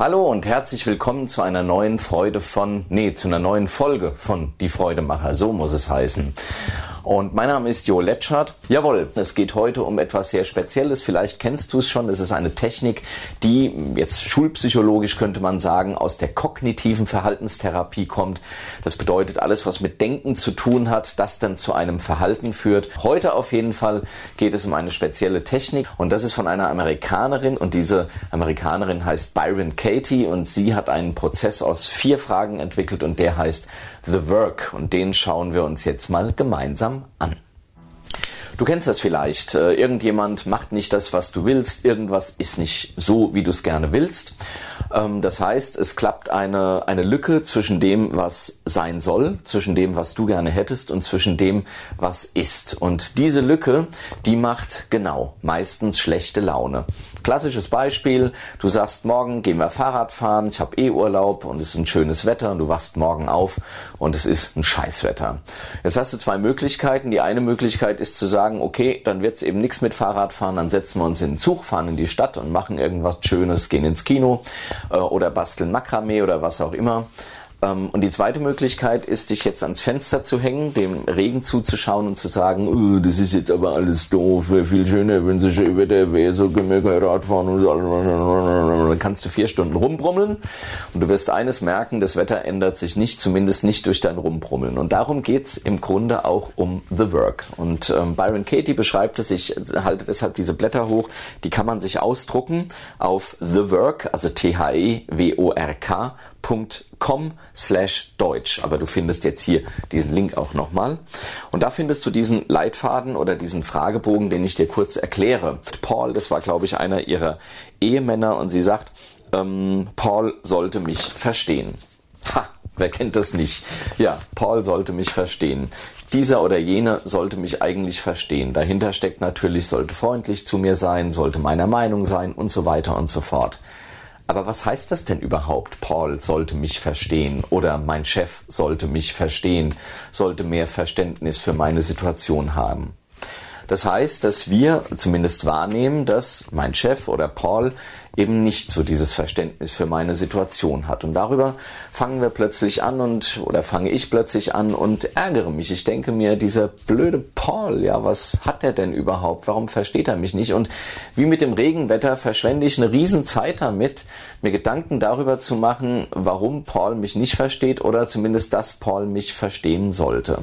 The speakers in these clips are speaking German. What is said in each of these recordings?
Hallo und herzlich willkommen zu einer neuen Freude von, nee, zu einer neuen Folge von Die Freudemacher, so muss es heißen. Und mein Name ist Jo Letschert. Jawohl, es geht heute um etwas sehr Spezielles. Vielleicht kennst du es schon. Es ist eine Technik, die jetzt schulpsychologisch könnte man sagen, aus der kognitiven Verhaltenstherapie kommt. Das bedeutet alles, was mit Denken zu tun hat, das dann zu einem Verhalten führt. Heute auf jeden Fall geht es um eine spezielle Technik und das ist von einer Amerikanerin und diese Amerikanerin heißt Byron Katie und sie hat einen Prozess aus vier Fragen entwickelt und der heißt The Work und den schauen wir uns jetzt mal gemeinsam an. Du kennst das vielleicht. Äh, irgendjemand macht nicht das, was du willst. Irgendwas ist nicht so, wie du es gerne willst. Ähm, das heißt, es klappt eine, eine Lücke zwischen dem, was sein soll, zwischen dem, was du gerne hättest und zwischen dem, was ist. Und diese Lücke, die macht genau meistens schlechte Laune. Klassisches Beispiel, du sagst, morgen gehen wir Fahrrad fahren, ich habe eh Urlaub und es ist ein schönes Wetter und du wachst morgen auf und es ist ein Scheißwetter. Jetzt hast du zwei Möglichkeiten. Die eine Möglichkeit ist zu sagen, okay, dann wird's eben nichts mit Fahrradfahren, dann setzen wir uns in den Zug, fahren in die Stadt und machen irgendwas Schönes, gehen ins Kino oder basteln Makramee oder was auch immer. Ähm, und die zweite Möglichkeit ist, dich jetzt ans Fenster zu hängen, dem Regen zuzuschauen und zu sagen, oh, das ist jetzt aber alles doof, wäre viel schöner, wenn sie schön Wetter wäre, so gemütlich Radfahren und so. Dann kannst du vier Stunden rumbrummeln und du wirst eines merken, das Wetter ändert sich nicht, zumindest nicht durch dein Rumbrummeln. Und darum geht's im Grunde auch um The Work. Und ähm, Byron Katie beschreibt es, ich halte deshalb diese Blätter hoch, die kann man sich ausdrucken auf The Work, also T-H-E-W-O-R-K com slash Deutsch. Aber du findest jetzt hier diesen Link auch nochmal. Und da findest du diesen Leitfaden oder diesen Fragebogen, den ich dir kurz erkläre. Paul, das war glaube ich einer ihrer Ehemänner und sie sagt, ähm, Paul sollte mich verstehen. Ha, wer kennt das nicht? Ja, Paul sollte mich verstehen. Dieser oder jener sollte mich eigentlich verstehen. Dahinter steckt natürlich, sollte freundlich zu mir sein, sollte meiner Meinung sein und so weiter und so fort. Aber was heißt das denn überhaupt? Paul sollte mich verstehen oder mein Chef sollte mich verstehen, sollte mehr Verständnis für meine Situation haben. Das heißt, dass wir zumindest wahrnehmen, dass mein Chef oder Paul eben nicht so dieses Verständnis für meine Situation hat. Und darüber fangen wir plötzlich an und, oder fange ich plötzlich an und ärgere mich. Ich denke mir, dieser blöde Paul, ja, was hat er denn überhaupt? Warum versteht er mich nicht? Und wie mit dem Regenwetter verschwende ich eine Riesenzeit damit, mir Gedanken darüber zu machen, warum Paul mich nicht versteht oder zumindest, dass Paul mich verstehen sollte.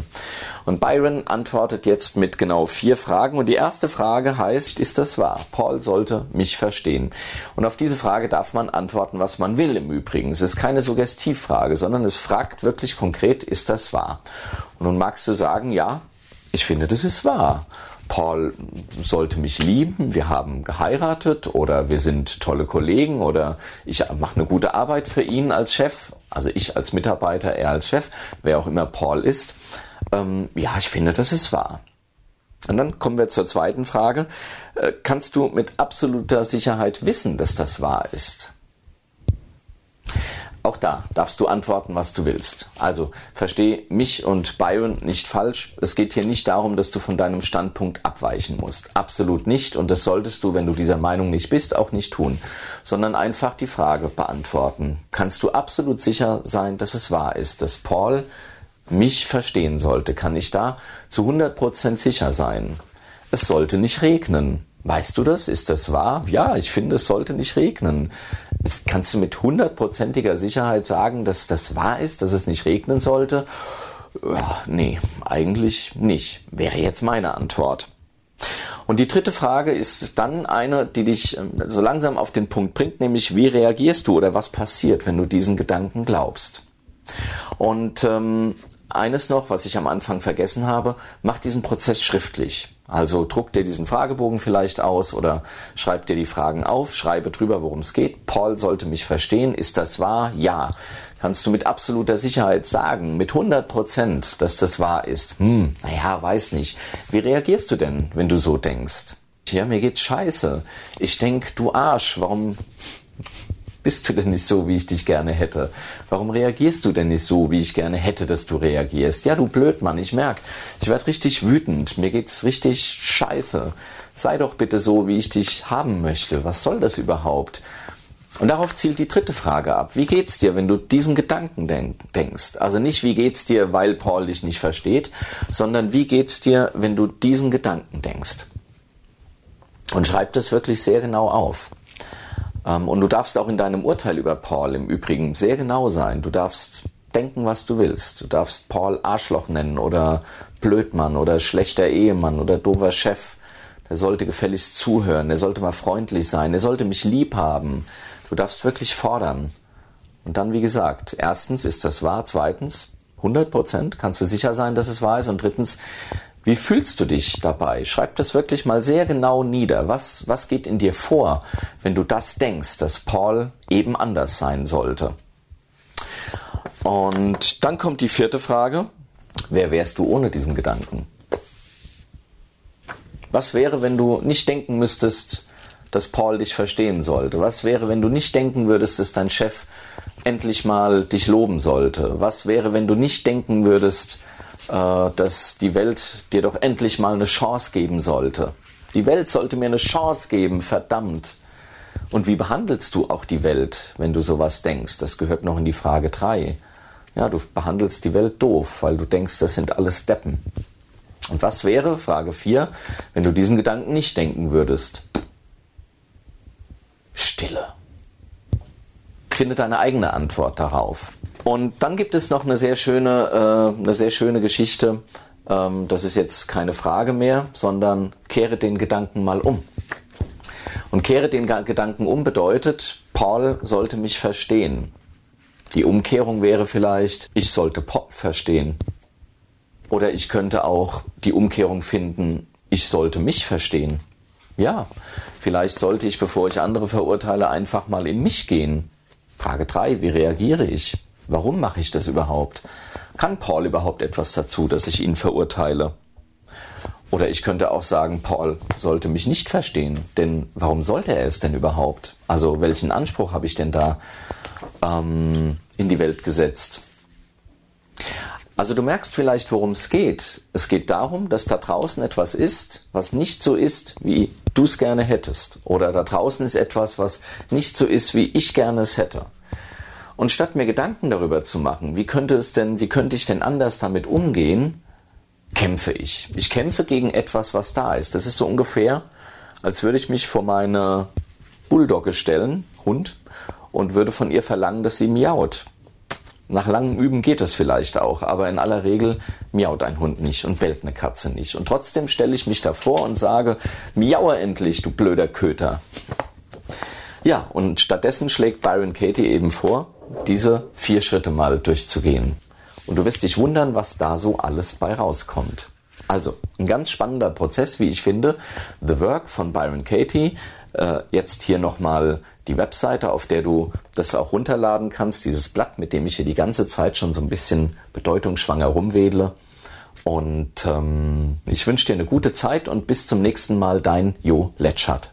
Und Byron antwortet jetzt mit genau vier Fragen. Und die erste Frage heißt, ist das wahr? Paul sollte mich verstehen. Und auf diese Frage darf man antworten, was man will im Übrigen. Es ist keine Suggestivfrage, sondern es fragt wirklich konkret, ist das wahr? Und nun magst du sagen, ja, ich finde, das ist wahr. Paul sollte mich lieben, wir haben geheiratet oder wir sind tolle Kollegen oder ich mache eine gute Arbeit für ihn als Chef, also ich als Mitarbeiter, er als Chef, wer auch immer Paul ist. Ähm, ja, ich finde, das ist wahr. Und dann kommen wir zur zweiten Frage. Äh, kannst du mit absoluter Sicherheit wissen, dass das wahr ist? Auch da darfst du antworten, was du willst. Also versteh mich und Byron nicht falsch. Es geht hier nicht darum, dass du von deinem Standpunkt abweichen musst. Absolut nicht. Und das solltest du, wenn du dieser Meinung nicht bist, auch nicht tun. Sondern einfach die Frage beantworten. Kannst du absolut sicher sein, dass es wahr ist, dass Paul mich verstehen sollte, kann ich da zu 100% sicher sein. Es sollte nicht regnen. Weißt du das? Ist das wahr? Ja, ich finde, es sollte nicht regnen. Kannst du mit hundertprozentiger Sicherheit sagen, dass das wahr ist, dass es nicht regnen sollte? Ja, nee, eigentlich nicht. Wäre jetzt meine Antwort. Und die dritte Frage ist dann eine, die dich ähm, so langsam auf den Punkt bringt, nämlich wie reagierst du oder was passiert, wenn du diesen Gedanken glaubst? Und ähm, eines noch, was ich am Anfang vergessen habe, mach diesen Prozess schriftlich. Also druck dir diesen Fragebogen vielleicht aus oder schreib dir die Fragen auf, schreibe drüber, worum es geht. Paul sollte mich verstehen. Ist das wahr? Ja. Kannst du mit absoluter Sicherheit sagen, mit 100 Prozent, dass das wahr ist? Hm, naja, weiß nicht. Wie reagierst du denn, wenn du so denkst? Ja, mir geht's scheiße. Ich denk, du Arsch, warum bist du denn nicht so, wie ich dich gerne hätte? Warum reagierst du denn nicht so, wie ich gerne hätte, dass du reagierst? Ja, du Blödmann, ich merk, ich werde richtig wütend, mir geht's richtig scheiße. Sei doch bitte so, wie ich dich haben möchte. Was soll das überhaupt? Und darauf zielt die dritte Frage ab. Wie geht's dir, wenn du diesen Gedanken denk denkst? Also nicht, wie geht's dir, weil Paul dich nicht versteht, sondern wie geht's dir, wenn du diesen Gedanken denkst? Und schreib das wirklich sehr genau auf. Ähm, und du darfst auch in deinem Urteil über Paul im Übrigen sehr genau sein. Du darfst denken, was du willst. Du darfst Paul Arschloch nennen oder Blödmann oder schlechter Ehemann oder dover Chef. Der sollte gefälligst zuhören, er sollte mal freundlich sein, er sollte mich lieb haben. Du darfst wirklich fordern. Und dann, wie gesagt, erstens, ist das wahr? Zweitens, 100 Prozent, kannst du sicher sein, dass es wahr ist? Und drittens, wie fühlst du dich dabei? Schreib das wirklich mal sehr genau nieder. Was, was geht in dir vor, wenn du das denkst, dass Paul eben anders sein sollte? Und dann kommt die vierte Frage. Wer wärst du ohne diesen Gedanken? Was wäre, wenn du nicht denken müsstest, dass Paul dich verstehen sollte? Was wäre, wenn du nicht denken würdest, dass dein Chef endlich mal dich loben sollte? Was wäre, wenn du nicht denken würdest, dass die Welt dir doch endlich mal eine Chance geben sollte? Die Welt sollte mir eine Chance geben, verdammt. Und wie behandelst du auch die Welt, wenn du sowas denkst? Das gehört noch in die Frage 3. Ja, du behandelst die Welt doof, weil du denkst, das sind alles Deppen. Und was wäre, Frage 4, wenn du diesen Gedanken nicht denken würdest? Stille. Finde deine eigene Antwort darauf. Und dann gibt es noch eine sehr schöne, äh, eine sehr schöne Geschichte. Ähm, das ist jetzt keine Frage mehr, sondern kehre den Gedanken mal um. Und kehre den Gedanken um bedeutet, Paul sollte mich verstehen. Die Umkehrung wäre vielleicht, ich sollte Paul verstehen. Oder ich könnte auch die Umkehrung finden, ich sollte mich verstehen. Ja, vielleicht sollte ich, bevor ich andere verurteile, einfach mal in mich gehen. Frage 3, wie reagiere ich? Warum mache ich das überhaupt? Kann Paul überhaupt etwas dazu, dass ich ihn verurteile? Oder ich könnte auch sagen, Paul sollte mich nicht verstehen, denn warum sollte er es denn überhaupt? Also welchen Anspruch habe ich denn da ähm, in die Welt gesetzt? Also du merkst vielleicht, worum es geht. Es geht darum, dass da draußen etwas ist, was nicht so ist, wie du es gerne hättest. Oder da draußen ist etwas, was nicht so ist, wie ich gerne es hätte. Und statt mir Gedanken darüber zu machen, wie könnte es denn, wie könnte ich denn anders damit umgehen, kämpfe ich. Ich kämpfe gegen etwas, was da ist. Das ist so ungefähr, als würde ich mich vor meine Bulldogge stellen, Hund, und würde von ihr verlangen, dass sie miaut. Nach langem Üben geht es vielleicht auch, aber in aller Regel miaut ein Hund nicht und bellt eine Katze nicht. Und trotzdem stelle ich mich davor und sage, miaue endlich, du blöder Köter. Ja, und stattdessen schlägt Byron Katie eben vor, diese vier Schritte mal durchzugehen. Und du wirst dich wundern, was da so alles bei rauskommt. Also, ein ganz spannender Prozess, wie ich finde. The Work von Byron Katie. Äh, jetzt hier nochmal die Webseite, auf der du das auch runterladen kannst, dieses Blatt, mit dem ich hier die ganze Zeit schon so ein bisschen bedeutungsschwanger rumwedle. Und ähm, ich wünsche dir eine gute Zeit und bis zum nächsten Mal, dein Jo Letschert.